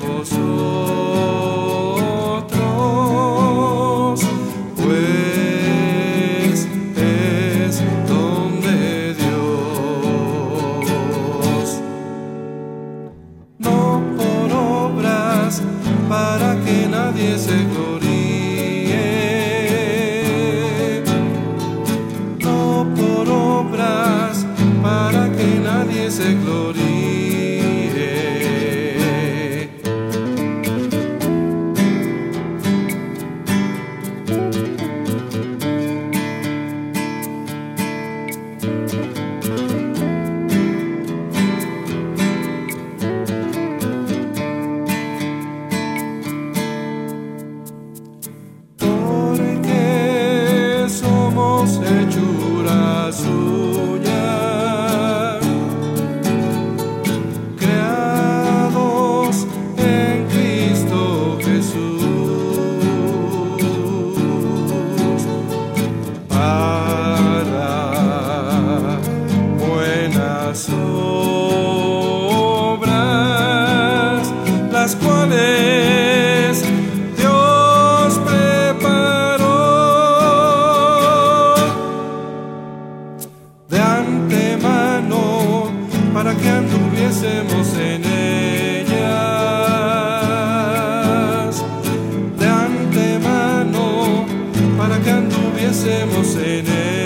vosotros, pues es don de Dios. No por obras para que nadie se gloríe. No por obras para que nadie se gloríe. buenas obras, las cuales Dios preparó de antemano para que anduviésemos en ellas, de antemano para que anduviésemos en ellas.